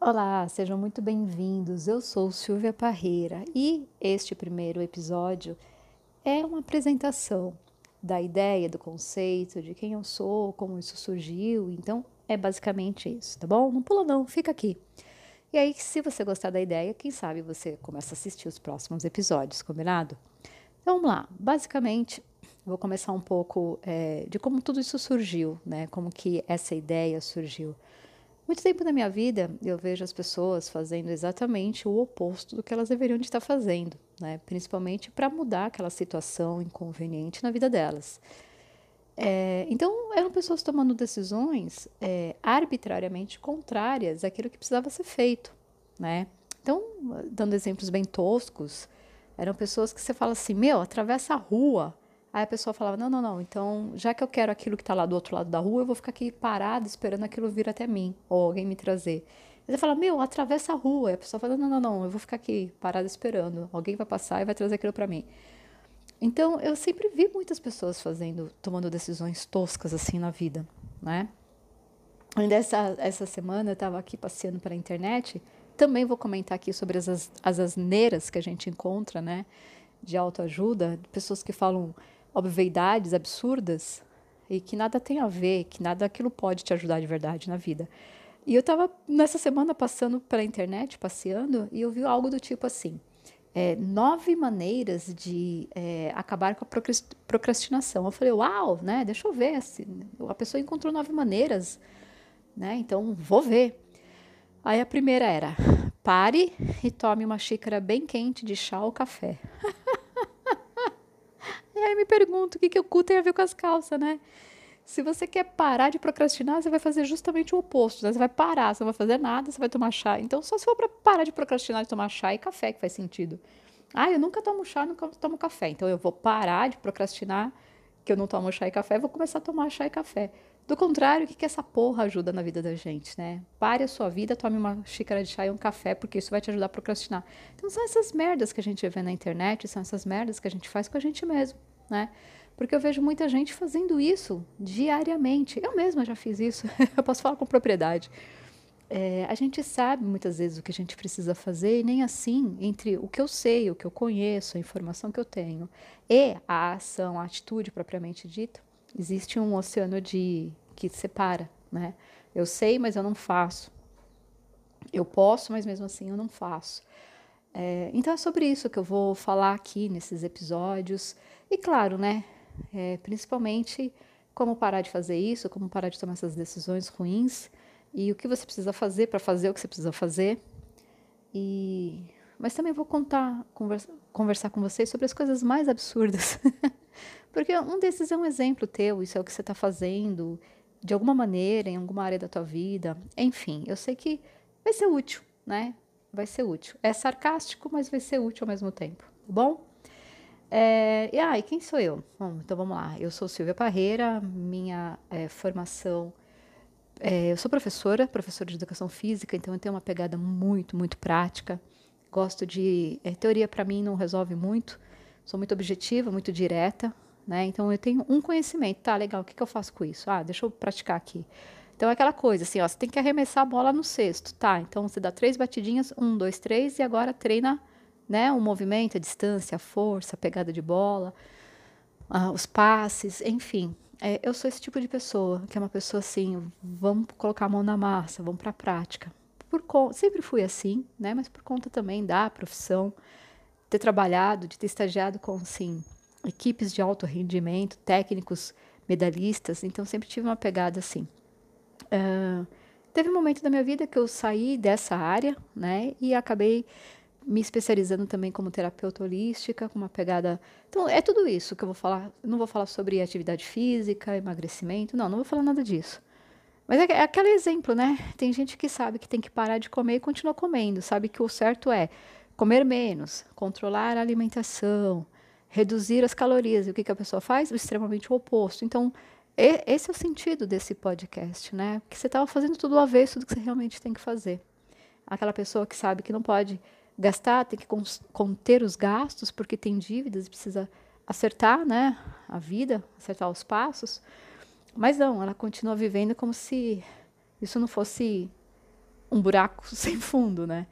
Olá, sejam muito bem-vindos. Eu sou Silvia Parreira e este primeiro episódio é uma apresentação da ideia, do conceito, de quem eu sou, como isso surgiu. Então, é basicamente isso, tá bom? Não pula não, fica aqui. E aí, se você gostar da ideia, quem sabe você começa a assistir os próximos episódios, combinado? Então, vamos lá. Basicamente, vou começar um pouco é, de como tudo isso surgiu, né? Como que essa ideia surgiu. Muito tempo da minha vida eu vejo as pessoas fazendo exatamente o oposto do que elas deveriam de estar fazendo, né? principalmente para mudar aquela situação inconveniente na vida delas. É, então, eram pessoas tomando decisões é, arbitrariamente contrárias àquilo que precisava ser feito. Né? Então, dando exemplos bem toscos, eram pessoas que você fala assim: meu, atravessa a rua Aí a pessoa falava: não, não, não, então já que eu quero aquilo que está lá do outro lado da rua, eu vou ficar aqui parada esperando aquilo vir até mim, ou alguém me trazer. Você fala: meu, atravessa a rua. Aí a pessoa fala: não, não, não, eu vou ficar aqui parada esperando, alguém vai passar e vai trazer aquilo para mim. Então eu sempre vi muitas pessoas fazendo, tomando decisões toscas assim na vida, né? Ainda essa, essa semana eu estava aqui passeando pela internet, também vou comentar aqui sobre as, as asneiras que a gente encontra, né? De autoajuda, pessoas que falam obviedades absurdas e que nada tem a ver, que nada aquilo pode te ajudar de verdade na vida. E eu estava nessa semana passando pela internet, passeando, e eu vi algo do tipo assim: é, nove maneiras de é, acabar com a procrastinação. Eu falei, uau, né? Deixa eu ver. Assim, a pessoa encontrou nove maneiras, né? Então vou ver. Aí a primeira era: pare e tome uma xícara bem quente de chá ou café. E aí me pergunto o que, que o cu tem a ver com as calças, né? Se você quer parar de procrastinar, você vai fazer justamente o oposto, né? Você vai parar, você não vai fazer nada, você vai tomar chá. Então, só se for para parar de procrastinar de tomar chá e café que faz sentido. Ah, eu nunca tomo chá, nunca tomo café. Então, eu vou parar de procrastinar que eu não tomo chá e café, vou começar a tomar chá e café. Do contrário, o que, que essa porra ajuda na vida da gente, né? Pare a sua vida, tome uma xícara de chá e um café, porque isso vai te ajudar a procrastinar. Então, são essas merdas que a gente vê na internet, são essas merdas que a gente faz com a gente mesmo né? Porque eu vejo muita gente fazendo isso diariamente. Eu mesma já fiz isso, eu posso falar com propriedade. É, a gente sabe muitas vezes o que a gente precisa fazer, e nem assim, entre o que eu sei, o que eu conheço, a informação que eu tenho, e a ação, a atitude propriamente dita, existe um oceano de que separa, né? Eu sei, mas eu não faço. Eu posso, mas mesmo assim eu não faço. É, então é sobre isso que eu vou falar aqui nesses episódios. E claro, né? É, principalmente como parar de fazer isso, como parar de tomar essas decisões ruins e o que você precisa fazer para fazer o que você precisa fazer. E mas também vou contar, conversa, conversar com vocês sobre as coisas mais absurdas. Porque um desses é um exemplo teu, isso é o que você está fazendo de alguma maneira, em alguma área da tua vida. Enfim, eu sei que vai ser útil, né? Vai ser útil. É sarcástico, mas vai ser útil ao mesmo tempo, tá bom? É, e, ah, e quem sou eu? Bom, então vamos lá. Eu sou Silvia Parreira, minha é, formação. É, eu sou professora, professora de educação física, então eu tenho uma pegada muito, muito prática. Gosto de. É, teoria para mim não resolve muito, sou muito objetiva, muito direta, né? Então eu tenho um conhecimento, tá legal, o que, que eu faço com isso? Ah, deixa eu praticar aqui. Então é aquela coisa assim, ó, você tem que arremessar a bola no cesto, tá? Então você dá três batidinhas, um, dois, três, e agora treina né? O movimento, a distância, a força, a pegada de bola, os passes, enfim. É, eu sou esse tipo de pessoa, que é uma pessoa assim, vamos colocar a mão na massa, vamos para a prática. Por sempre fui assim, né? Mas por conta também da profissão, ter trabalhado, de ter estagiado com assim, equipes de alto rendimento, técnicos, medalhistas, então sempre tive uma pegada assim. Uh, teve um momento da minha vida que eu saí dessa área, né? E acabei me especializando também como terapeuta holística, com uma pegada. Então, é tudo isso que eu vou falar. Não vou falar sobre atividade física, emagrecimento, não, não vou falar nada disso. Mas é, é aquele exemplo, né? Tem gente que sabe que tem que parar de comer e continua comendo, sabe que o certo é comer menos, controlar a alimentação, reduzir as calorias. E o que, que a pessoa faz? O extremamente oposto. Então, esse é o sentido desse podcast, né? Que você estava fazendo tudo o avesso do que você realmente tem que fazer. Aquela pessoa que sabe que não pode gastar, tem que conter os gastos, porque tem dívidas precisa acertar né, a vida, acertar os passos. Mas não, ela continua vivendo como se isso não fosse um buraco sem fundo, né?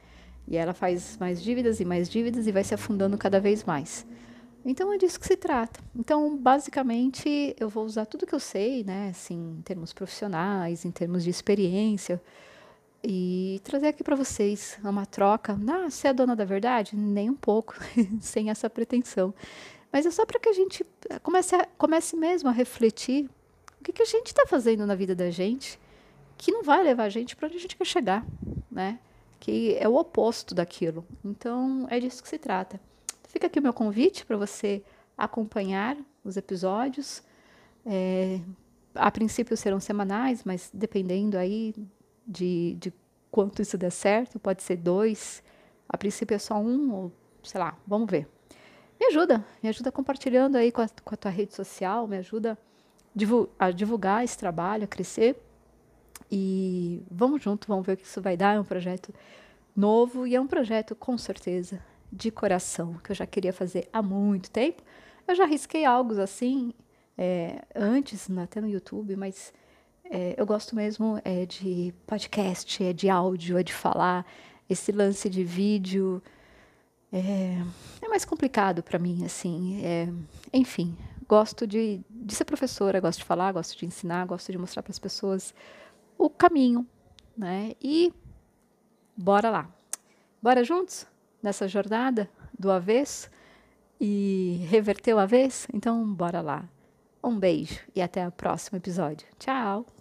E ela faz mais dívidas e mais dívidas e vai se afundando cada vez mais. Então é disso que se trata. Então, basicamente, eu vou usar tudo que eu sei, né, assim, em termos profissionais, em termos de experiência, e trazer aqui para vocês uma troca. Ah, você é dona da verdade? Nem um pouco, sem essa pretensão. Mas é só para que a gente comece, a, comece mesmo a refletir o que, que a gente está fazendo na vida da gente que não vai levar a gente para onde a gente quer chegar, né? Que é o oposto daquilo. Então, é disso que se trata. Fica aqui o meu convite para você acompanhar os episódios. É, a princípio serão semanais, mas dependendo aí de, de quanto isso der certo, pode ser dois. A princípio é só um, ou sei lá, vamos ver. Me ajuda, me ajuda compartilhando aí com a, com a tua rede social, me ajuda a divulgar esse trabalho, a crescer. E vamos junto, vamos ver o que isso vai dar. É um projeto novo e é um projeto, com certeza, de coração, que eu já queria fazer há muito tempo. Eu já risquei algo assim é, antes, até no YouTube, mas é, eu gosto mesmo é, de podcast, é de áudio, é de falar. Esse lance de vídeo é, é mais complicado para mim, assim. É, enfim, gosto de, de ser professora, gosto de falar, gosto de ensinar, gosto de mostrar para as pessoas o caminho, né? E bora lá. Bora juntos? nessa jornada do avesso e reverter o avesso? Então, bora lá. Um beijo e até o próximo episódio. Tchau!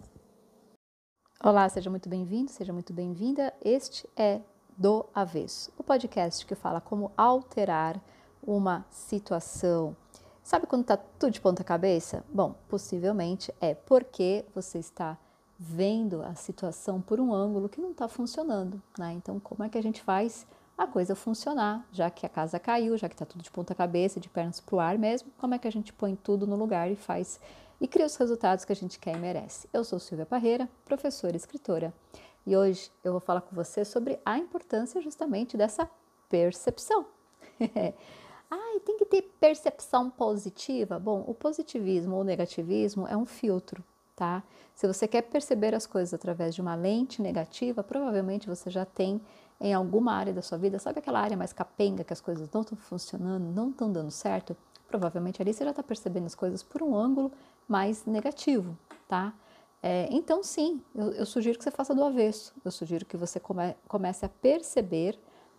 Olá, seja muito bem-vindo, seja muito bem-vinda. Este é Do Avesso, o podcast que fala como alterar uma situação. Sabe quando está tudo de ponta cabeça? Bom, possivelmente é porque você está vendo a situação por um ângulo que não está funcionando, né? Então, como é que a gente faz a coisa funcionar, já que a casa caiu, já que está tudo de ponta cabeça, de pernas para o ar mesmo, como é que a gente põe tudo no lugar e faz e cria os resultados que a gente quer e merece. Eu sou Silvia Parreira, professora e escritora, e hoje eu vou falar com você sobre a importância justamente dessa percepção. ah, tem que ter percepção positiva? Bom, o positivismo ou negativismo é um filtro, tá? Se você quer perceber as coisas através de uma lente negativa, provavelmente você já tem em alguma área da sua vida, sabe aquela área mais capenga que as coisas não estão funcionando, não estão dando certo? Provavelmente ali você já está percebendo as coisas por um ângulo mais negativo, tá? É, então, sim, eu, eu, sugiro que você faça do avesso. Eu sugiro que você come, comece a perceber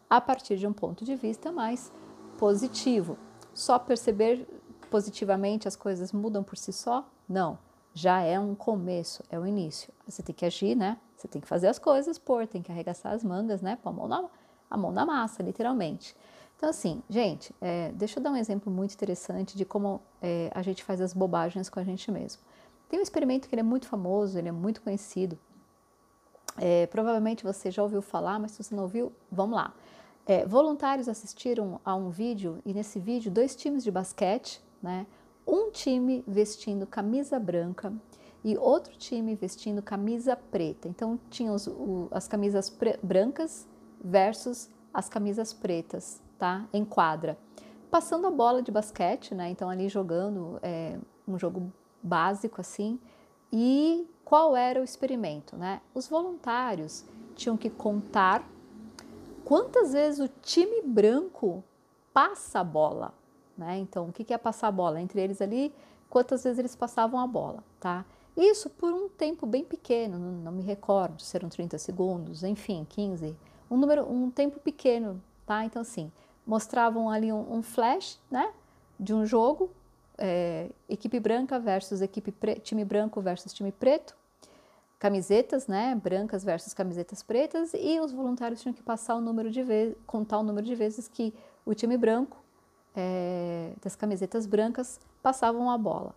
a partir de um ponto de vista mais positivo. Só perceber positivamente as coisas mudam por si só? Não. Já é um começo, é o início. Você tem que agir, né? Você tem que fazer as coisas, pôr, tem que arregaçar as mangas, né? Pôr a mão na, a mão na massa, literalmente. Então, assim, gente, é, deixa eu dar um exemplo muito interessante de como é, a gente faz as bobagens com a gente mesmo. Tem um experimento que ele é muito famoso, ele é muito conhecido. É, provavelmente você já ouviu falar, mas se você não ouviu, vamos lá. É, voluntários assistiram a um vídeo e nesse vídeo dois times de basquete, né? Um time vestindo camisa branca e outro time vestindo camisa preta. Então tinha os, o, as camisas brancas versus as camisas pretas, tá? Em quadra. Passando a bola de basquete, né? Então ali jogando é, um jogo básico assim. E qual era o experimento, né? Os voluntários tinham que contar quantas vezes o time branco passa a bola, né? Então o que é passar a bola? Entre eles ali, quantas vezes eles passavam a bola, tá? Isso por um tempo bem pequeno, não, me recordo se eram 30 segundos, enfim, 15, um número, um tempo pequeno, tá? Então, assim, mostravam ali um, um flash, né, de um jogo, é, equipe branca versus equipe time branco versus time preto, camisetas, né, brancas versus camisetas pretas, e os voluntários tinham que passar o número de vezes, contar o número de vezes que o time branco é, das camisetas brancas passavam a bola.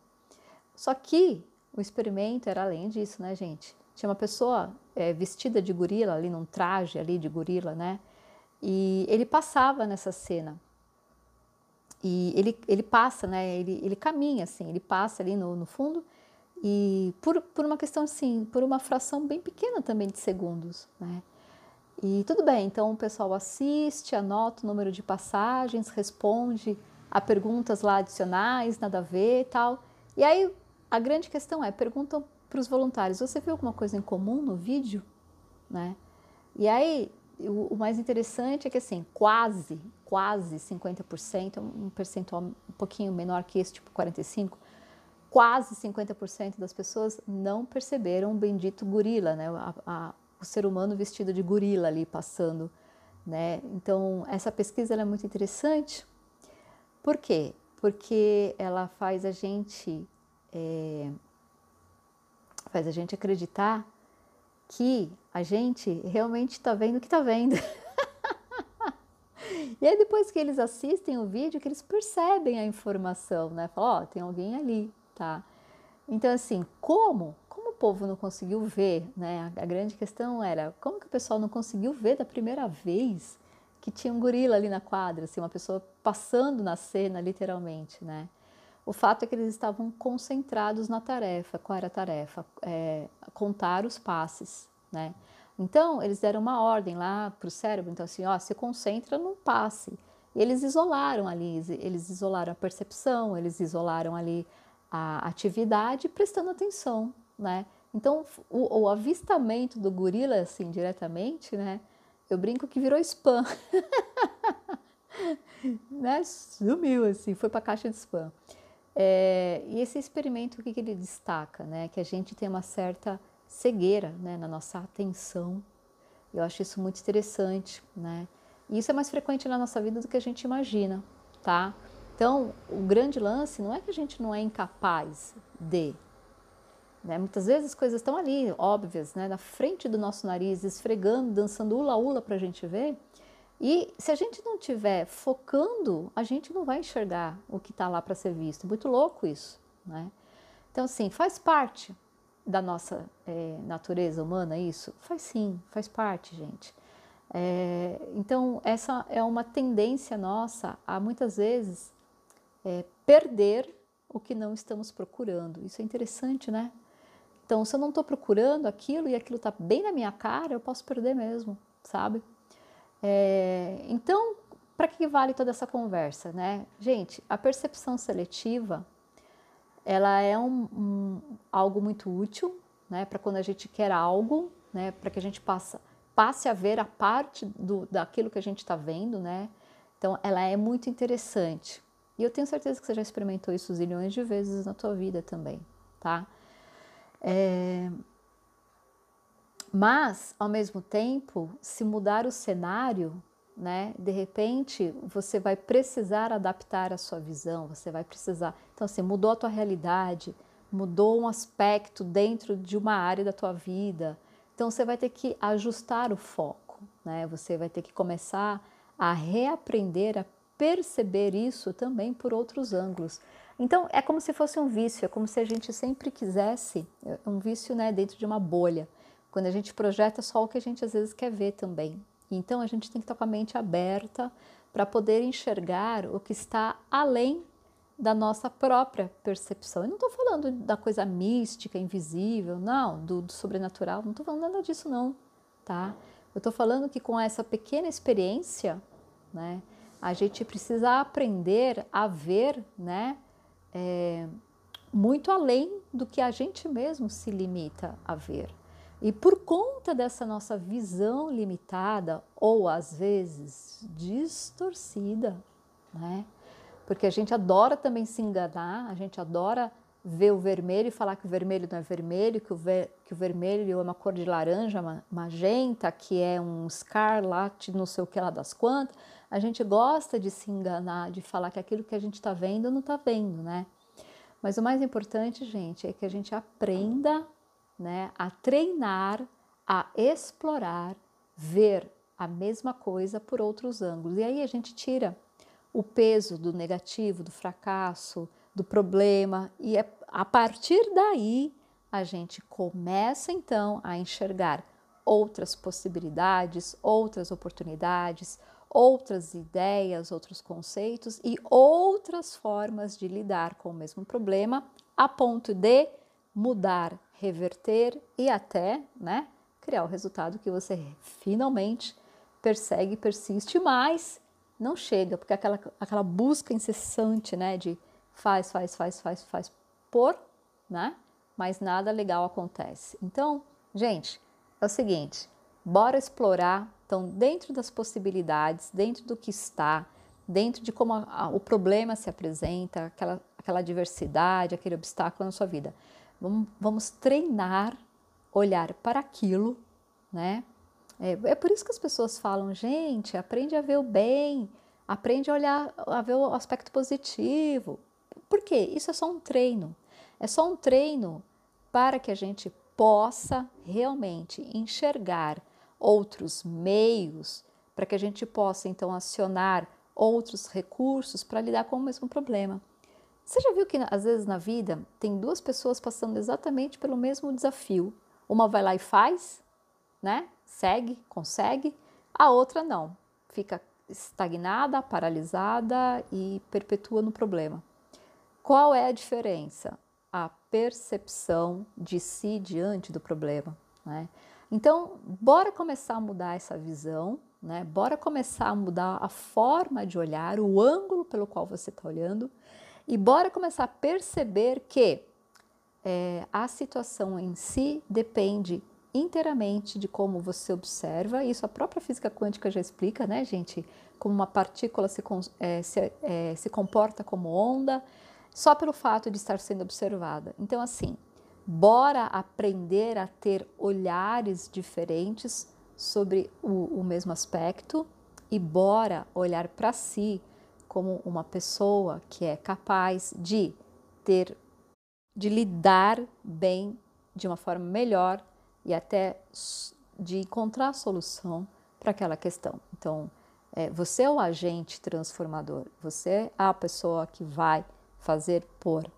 Só que o experimento era além disso, né, gente? Tinha uma pessoa é, vestida de gorila ali, num traje ali de gorila, né? E ele passava nessa cena. E ele, ele passa, né? Ele, ele caminha assim, ele passa ali no, no fundo e por, por uma questão assim, por uma fração bem pequena também de segundos, né? E tudo bem, então o pessoal assiste, anota o número de passagens, responde a perguntas lá adicionais, nada a ver e tal. E aí a grande questão é, perguntam para os voluntários, você viu alguma coisa em comum no vídeo? Né? E aí, o, o mais interessante é que assim, quase, quase 50%, um percentual um pouquinho menor que esse, tipo 45%, quase 50% das pessoas não perceberam o bendito gorila, né? A, a, o ser humano vestido de gorila ali passando, né? Então, essa pesquisa é muito interessante. Por quê? Porque ela faz a gente é, faz a gente acreditar que a gente realmente está vendo o que está vendo. e aí depois que eles assistem o vídeo, que eles percebem a informação, né? Falam, ó, oh, tem alguém ali, tá? Então assim, como? Como o povo não conseguiu ver, né? A, a grande questão era, como que o pessoal não conseguiu ver da primeira vez que tinha um gorila ali na quadra, assim, uma pessoa passando na cena, literalmente, né? O fato é que eles estavam concentrados na tarefa. Qual era a tarefa? É, contar os passes, né? Então, eles deram uma ordem lá para o cérebro, então assim, ó, se concentra num passe. E eles isolaram ali, eles isolaram a percepção, eles isolaram ali a atividade, prestando atenção, né? Então, o, o avistamento do gorila, assim, diretamente, né? Eu brinco que virou spam. né? Sumiu, assim, foi para a caixa de spam. É, e esse experimento, o que, que ele destaca? Né? Que a gente tem uma certa cegueira né, na nossa atenção. Eu acho isso muito interessante, né? E isso é mais frequente na nossa vida do que a gente imagina, tá? Então, o grande lance não é que a gente não é incapaz de. Né? Muitas vezes as coisas estão ali, óbvias, né? na frente do nosso nariz, esfregando, dançando ula-ula para a gente ver. E se a gente não estiver focando, a gente não vai enxergar o que está lá para ser visto. Muito louco isso, né? Então, assim, faz parte da nossa é, natureza humana isso? Faz sim, faz parte, gente. É, então, essa é uma tendência nossa a muitas vezes é, perder o que não estamos procurando. Isso é interessante, né? Então, se eu não estou procurando aquilo e aquilo está bem na minha cara, eu posso perder mesmo, sabe? É, então, para que vale toda essa conversa, né? Gente, a percepção seletiva, ela é um, um algo muito útil, né? Para quando a gente quer algo, né? Para que a gente passa, passe a ver a parte do, daquilo que a gente está vendo, né? Então, ela é muito interessante. E eu tenho certeza que você já experimentou isso zilhões de vezes na tua vida também, tá? É, mas, ao mesmo tempo, se mudar o cenário, né, de repente você vai precisar adaptar a sua visão, você vai precisar. Então, assim, mudou a tua realidade, mudou um aspecto dentro de uma área da tua vida. Então, você vai ter que ajustar o foco, né? Você vai ter que começar a reaprender a perceber isso também por outros ângulos. Então, é como se fosse um vício, é como se a gente sempre quisesse é um vício, né, dentro de uma bolha quando a gente projeta só o que a gente às vezes quer ver também. Então a gente tem que estar com a mente aberta para poder enxergar o que está além da nossa própria percepção. Eu não estou falando da coisa mística, invisível, não, do, do sobrenatural, não estou falando nada disso não, tá? Eu estou falando que com essa pequena experiência, né, a gente precisa aprender a ver, né, é, muito além do que a gente mesmo se limita a ver. E por conta dessa nossa visão limitada, ou às vezes distorcida, né? Porque a gente adora também se enganar, a gente adora ver o vermelho e falar que o vermelho não é vermelho, que o, ver, que o vermelho é uma cor de laranja, magenta, que é um escarlate, não sei o que lá das quantas. A gente gosta de se enganar, de falar que aquilo que a gente está vendo não está vendo, né? Mas o mais importante, gente, é que a gente aprenda né, a treinar, a explorar, ver a mesma coisa por outros ângulos. E aí a gente tira o peso do negativo, do fracasso, do problema, e é, a partir daí a gente começa então a enxergar outras possibilidades, outras oportunidades, outras ideias, outros conceitos e outras formas de lidar com o mesmo problema, a ponto de mudar reverter e até né, criar o resultado que você finalmente persegue, persiste, mas não chega, porque aquela, aquela busca incessante né, de faz, faz, faz, faz, faz por, né? Mas nada legal acontece. Então, gente, é o seguinte: Bora explorar, então, dentro das possibilidades, dentro do que está, dentro de como a, a, o problema se apresenta, aquela, aquela diversidade, aquele obstáculo na sua vida. Vamos, vamos treinar, olhar para aquilo, né? É, é, por isso que as pessoas falam, gente, aprende a ver o bem, aprende a olhar, a ver o aspecto positivo. Por quê? Isso é só um treino. É só um treino para que a gente possa realmente enxergar outros meios, para que a gente possa então acionar outros recursos para lidar com o mesmo problema. Você já viu que às vezes na vida tem duas pessoas passando exatamente pelo mesmo desafio? Uma vai lá e faz, né? Segue, consegue, a outra não. Fica estagnada, paralisada e perpetua no problema. Qual é a diferença? A percepção de si diante do problema. Né? Então, bora começar a mudar essa visão, né? Bora começar a mudar a forma de olhar, o ângulo pelo qual você está olhando, e bora começar a perceber que é, a situação em si depende inteiramente de como você observa. Isso a própria física quântica já explica, né, gente? Como uma partícula se, é, se, é, se comporta como onda, só pelo fato de estar sendo observada. Então, assim, bora aprender a ter olhares diferentes sobre o, o mesmo aspecto e bora olhar para si como uma pessoa que é capaz de ter, de lidar bem de uma forma melhor e até de encontrar solução para aquela questão. Então, é, você é o agente transformador, você é a pessoa que vai fazer por.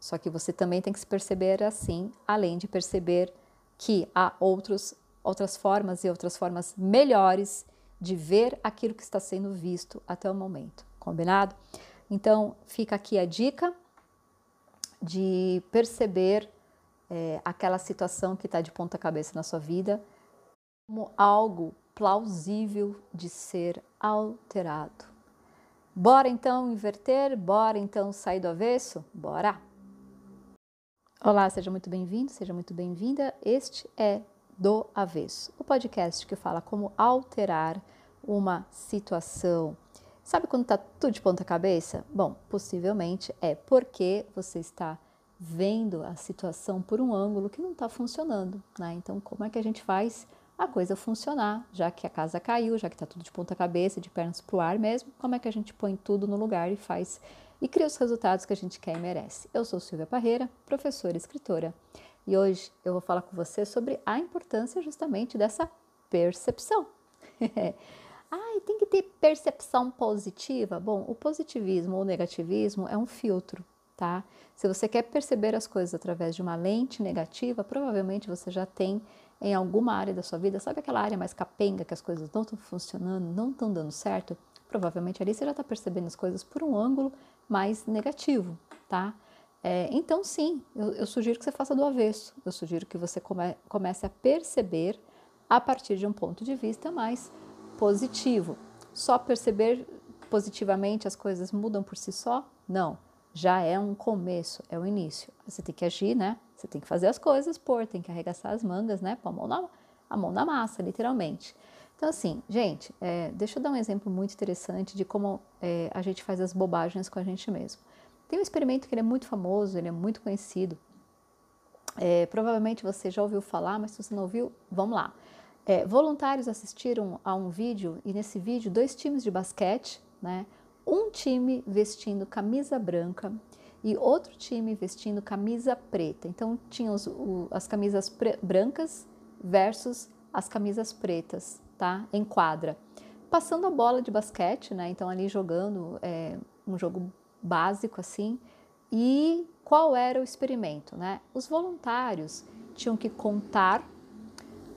Só que você também tem que se perceber assim, além de perceber que há outros, outras formas e outras formas melhores de ver aquilo que está sendo visto até o momento. Combinado? Então, fica aqui a dica de perceber é, aquela situação que está de ponta cabeça na sua vida como algo plausível de ser alterado. Bora então inverter? Bora então sair do avesso? Bora! Olá, seja muito bem-vindo, seja muito bem-vinda. Este é Do Avesso, o podcast que fala como alterar uma situação. Sabe quando está tudo de ponta cabeça? Bom, possivelmente é porque você está vendo a situação por um ângulo que não está funcionando, né? Então, como é que a gente faz a coisa funcionar, já que a casa caiu, já que está tudo de ponta cabeça, de pernas para o ar mesmo, como é que a gente põe tudo no lugar e faz e cria os resultados que a gente quer e merece. Eu sou Silvia Parreira, professora e escritora, e hoje eu vou falar com você sobre a importância justamente dessa percepção. Ai, tem que ter percepção positiva? Bom, o positivismo ou negativismo é um filtro, tá? Se você quer perceber as coisas através de uma lente negativa, provavelmente você já tem em alguma área da sua vida, sabe aquela área mais capenga que as coisas não estão funcionando, não estão dando certo? Provavelmente ali você já está percebendo as coisas por um ângulo mais negativo, tá? É, então, sim, eu, eu, sugiro que você faça do avesso. Eu sugiro que você come, comece a perceber a partir de um ponto de vista mais positivo. Só perceber positivamente as coisas mudam por si só? Não já é um começo, é o início. Você tem que agir, né? Você tem que fazer as coisas, pôr, tem que arregaçar as mangas, né? Pôr a mão na, a mão na massa, literalmente. Então, assim, gente, é, deixa eu dar um exemplo muito interessante de como é, a gente faz as bobagens com a gente mesmo. Tem um experimento que ele é muito famoso, ele é muito conhecido. É, provavelmente você já ouviu falar, mas se você não ouviu, vamos lá. É, voluntários assistiram a um vídeo e nesse vídeo dois times de basquete, né? um time vestindo camisa branca e outro time vestindo camisa preta. Então tinha os, o, as camisas brancas versus as camisas pretas, tá? Em quadra. Passando a bola de basquete, né? Então ali jogando é, um jogo básico assim. E qual era o experimento, né? Os voluntários tinham que contar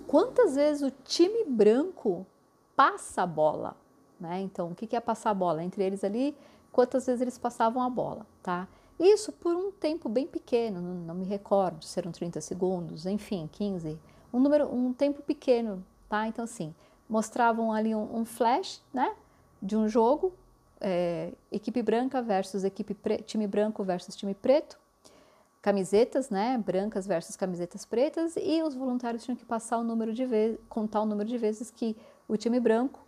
quantas vezes o time branco passa a bola né? Então, o que é passar a bola? Entre eles ali, quantas vezes eles passavam a bola, tá? Isso por um tempo bem pequeno, não, me recordo se eram 30 segundos, enfim, 15, um número, um tempo pequeno, tá? Então, assim, mostravam ali um, um flash, né, de um jogo, é, equipe branca versus equipe time branco versus time preto, camisetas, né, brancas versus camisetas pretas, e os voluntários tinham que passar o número de vezes, contar o número de vezes que o time branco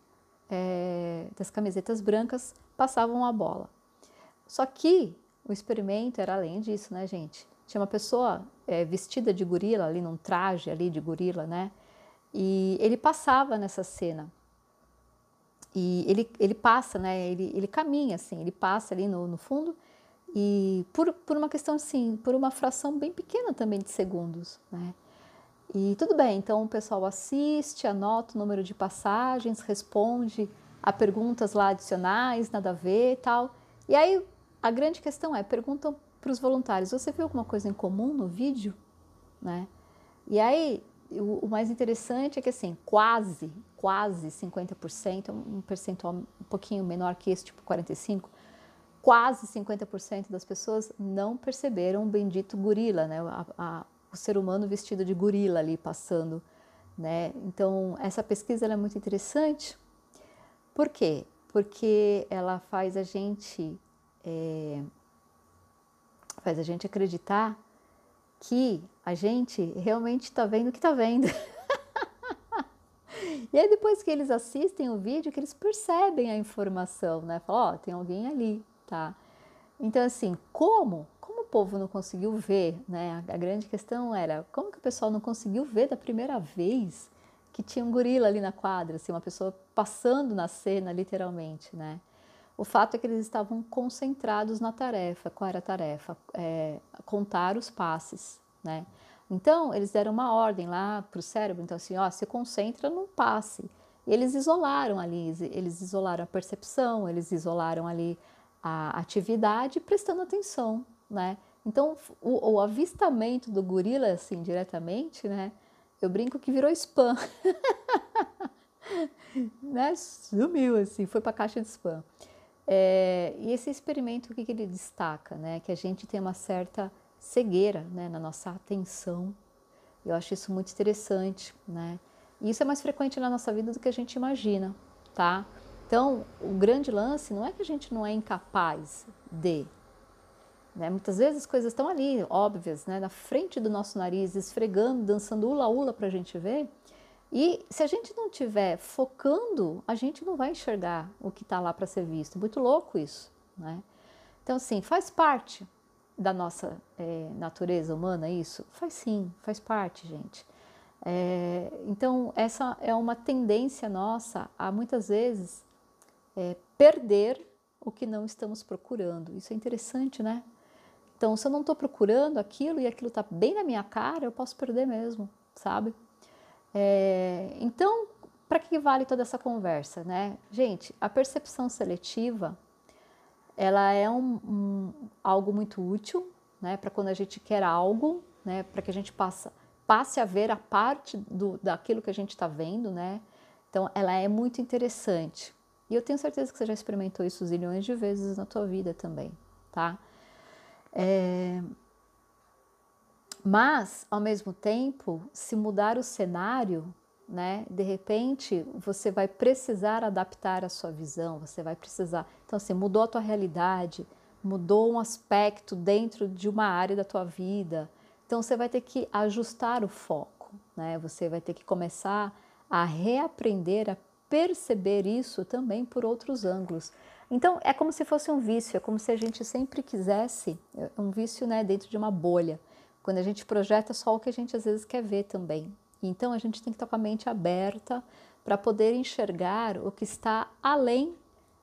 é, das camisetas brancas passavam a bola. Só que o experimento era além disso, né, gente? Tinha uma pessoa é, vestida de gorila ali, num traje ali de gorila, né? E ele passava nessa cena. E ele, ele passa, né? Ele, ele caminha assim, ele passa ali no, no fundo e por, por uma questão assim, por uma fração bem pequena também de segundos, né? E tudo bem, então o pessoal assiste, anota o número de passagens, responde a perguntas lá adicionais, nada a ver e tal. E aí a grande questão é, perguntam para os voluntários, você viu alguma coisa em comum no vídeo? Né? E aí o, o mais interessante é que assim, quase, quase 50%, um percentual um pouquinho menor que esse, tipo 45%, quase 50% das pessoas não perceberam o bendito gorila, né? A, a, o ser humano vestido de gorila ali passando, né? Então essa pesquisa é muito interessante. Por quê? Porque ela faz a gente é, faz a gente acreditar que a gente realmente está vendo o que está vendo. e aí depois que eles assistem o vídeo, que eles percebem a informação, né? Falam, ó, oh, tem alguém ali, tá? Então assim, como povo não conseguiu ver, né? A grande questão era como que o pessoal não conseguiu ver da primeira vez que tinha um gorila ali na quadra, assim, uma pessoa passando na cena, literalmente, né? O fato é que eles estavam concentrados na tarefa. Qual era a tarefa? É, contar os passes, né? Então, eles deram uma ordem lá para o cérebro, então assim, ó, se concentra no passe. E eles isolaram ali, eles isolaram a percepção, eles isolaram ali a atividade, prestando atenção né? Então, o, o, avistamento do gorila, assim, diretamente, né? Eu brinco que virou spam. né? Sumiu, assim, foi para a caixa de spam. É, e esse experimento, o que, que ele destaca? Né? Que a gente tem uma certa cegueira né? na nossa atenção. Eu acho isso muito interessante, né? E isso é mais frequente na nossa vida do que a gente imagina, tá? Então, o grande lance não é que a gente não é incapaz de, né? Muitas vezes as coisas estão ali, óbvias, né? na frente do nosso nariz, esfregando, dançando ula-ula para a gente ver. E se a gente não estiver focando, a gente não vai enxergar o que está lá para ser visto. Muito louco isso. Né? Então, assim, faz parte da nossa é, natureza humana isso? Faz sim, faz parte, gente. É, então, essa é uma tendência nossa a muitas vezes é, perder o que não estamos procurando. Isso é interessante, né? Então, se eu não estou procurando aquilo e aquilo está bem na minha cara, eu posso perder mesmo, sabe? É, então, para que vale toda essa conversa, né? Gente, a percepção seletiva, ela é um, um algo muito útil, né? Para quando a gente quer algo, né? Para que a gente passa, passe a ver a parte do, daquilo que a gente está vendo, né? Então, ela é muito interessante. E eu tenho certeza que você já experimentou isso zilhões de vezes na tua vida também, tá? É, mas, ao mesmo tempo, se mudar o cenário, né, de repente você vai precisar adaptar a sua visão, você vai precisar. Então, assim, mudou a tua realidade, mudou um aspecto dentro de uma área da tua vida. Então, você vai ter que ajustar o foco, né? Você vai ter que começar a reaprender a perceber isso também por outros ângulos. Então é como se fosse um vício, é como se a gente sempre quisesse é, um vício né, dentro de uma bolha, quando a gente projeta só o que a gente às vezes quer ver também. Então a gente tem que estar com a mente aberta para poder enxergar o que está além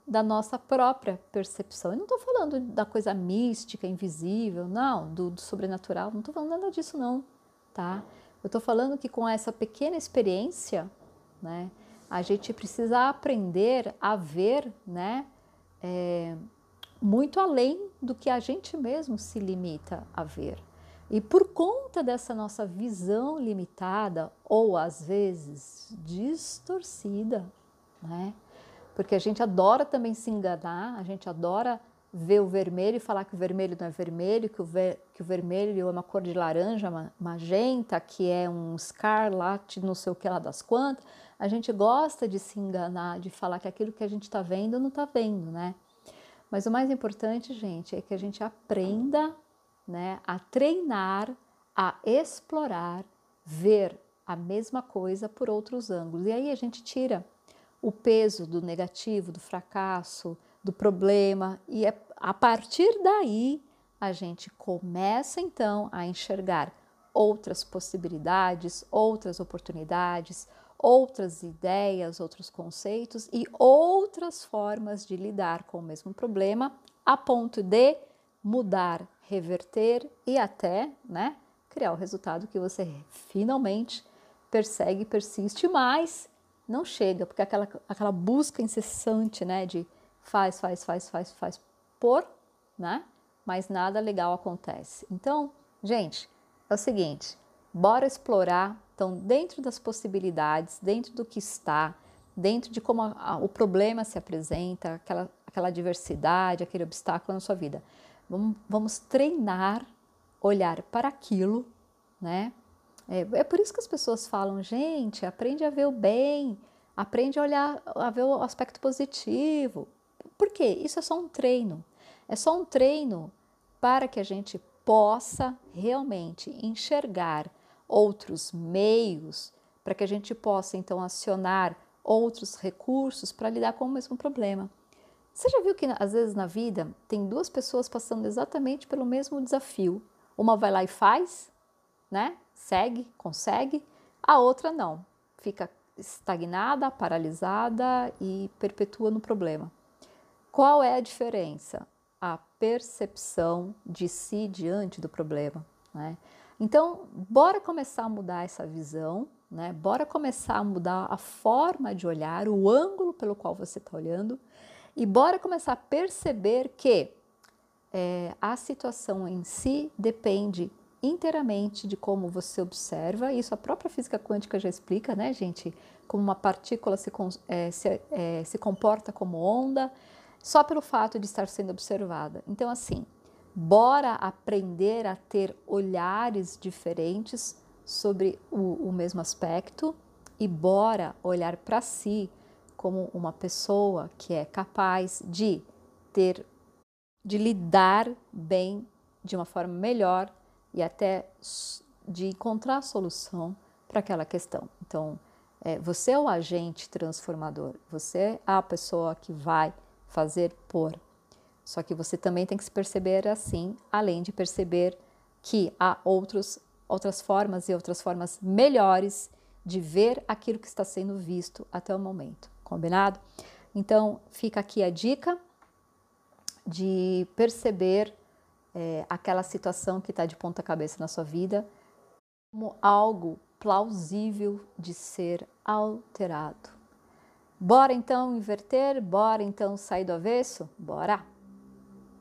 da nossa própria percepção. Eu não estou falando da coisa mística, invisível, não, do, do sobrenatural, não estou falando nada disso não, tá? Eu estou falando que com essa pequena experiência, né, a gente precisa aprender a ver, né, é, muito além do que a gente mesmo se limita a ver. E por conta dessa nossa visão limitada, ou às vezes distorcida, né? Porque a gente adora também se enganar, a gente adora ver o vermelho e falar que o vermelho não é vermelho, que o, ver, que o vermelho é uma cor de laranja, magenta, que é um escarlate, não sei o que lá das quantas. A gente gosta de se enganar, de falar que aquilo que a gente está vendo não está vendo, né? Mas o mais importante, gente, é que a gente aprenda né, a treinar, a explorar, ver a mesma coisa por outros ângulos. E aí a gente tira o peso do negativo, do fracasso, do problema, e é, a partir daí a gente começa então a enxergar outras possibilidades, outras oportunidades, outras ideias, outros conceitos e outras formas de lidar com o mesmo problema, a ponto de mudar, reverter e até, né, criar o resultado que você finalmente persegue, persiste, mas não chega, porque aquela, aquela busca incessante, né, de faz, faz, faz, faz, faz por, né, mas nada legal acontece. Então, gente, é o seguinte, bora explorar, então, dentro das possibilidades, dentro do que está, dentro de como a, a, o problema se apresenta, aquela, aquela diversidade, aquele obstáculo na sua vida. Vamos, vamos treinar, olhar para aquilo, né? É, é, por isso que as pessoas falam, gente, aprende a ver o bem, aprende a olhar, a ver o aspecto positivo. Por quê? Isso é só um treino. É só um treino para que a gente possa realmente enxergar outros meios, para que a gente possa então acionar outros recursos para lidar com o mesmo problema. Você já viu que às vezes na vida tem duas pessoas passando exatamente pelo mesmo desafio? Uma vai lá e faz, né? Segue, consegue, a outra não, fica estagnada, paralisada e perpetua no problema. Qual é a diferença? A percepção de si diante do problema. Né? Então, bora começar a mudar essa visão, né? bora começar a mudar a forma de olhar, o ângulo pelo qual você está olhando, e bora começar a perceber que é, a situação em si depende inteiramente de como você observa. Isso a própria física quântica já explica, né, gente? Como uma partícula se, é, se, é, se comporta como onda só pelo fato de estar sendo observada. Então, assim, bora aprender a ter olhares diferentes sobre o, o mesmo aspecto e bora olhar para si como uma pessoa que é capaz de ter, de lidar bem de uma forma melhor e até de encontrar solução para aquela questão. Então, é, você é o agente transformador, você é a pessoa que vai fazer por. Só que você também tem que se perceber assim, além de perceber que há outros, outras formas e outras formas melhores de ver aquilo que está sendo visto até o momento. Combinado? Então, fica aqui a dica de perceber é, aquela situação que está de ponta cabeça na sua vida como algo plausível de ser alterado. Bora então inverter? Bora então sair do avesso? Bora!